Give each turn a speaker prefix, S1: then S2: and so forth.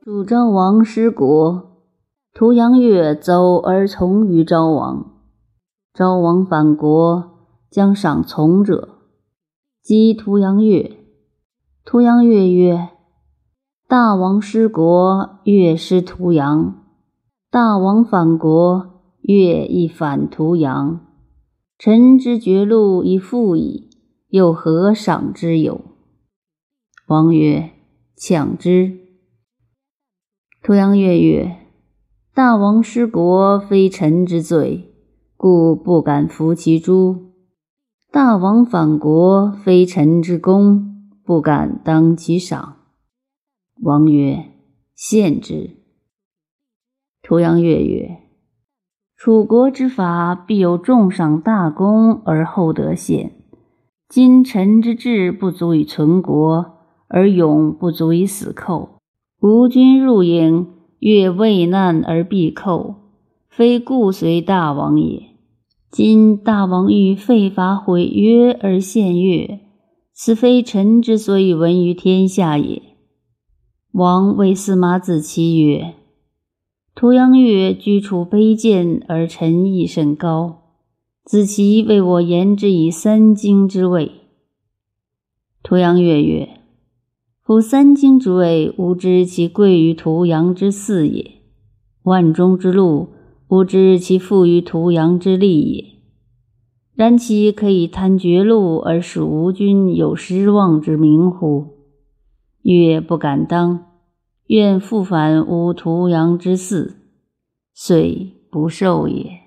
S1: 主昭王失国，屠阳乐走而从于昭王。昭王反国，将赏从者，击屠阳乐。屠阳乐曰：“大王失国，乐失屠阳；大王反国，乐亦反屠阳。臣之绝路已复矣，又何赏之有？”王曰：“抢之。”屠阳月曰：“大王失国，非臣之罪，故不敢服其诛；大王反国，非臣之功，不敢当其赏。”王曰：“献之。”屠阳月曰：“楚国之法，必有重赏大功而后得献。今臣之志不足以存国，而勇不足以死寇。”吴军入营，越畏难而必寇，非故随大王也。今大王欲废法毁约而献越，此非臣之所以闻于天下也。王谓司马子期曰：“屠阳乐居处卑贱而臣意甚高，子期为我言之以三经之位。”屠阳乐曰。夫三经之谓，吾知其贵于屠阳之四也；万中之禄，吾知其富于屠阳之利也。然其可以贪绝路而使吴君有失望之名乎？越不敢当，愿复返吾屠阳之祀，遂不受也。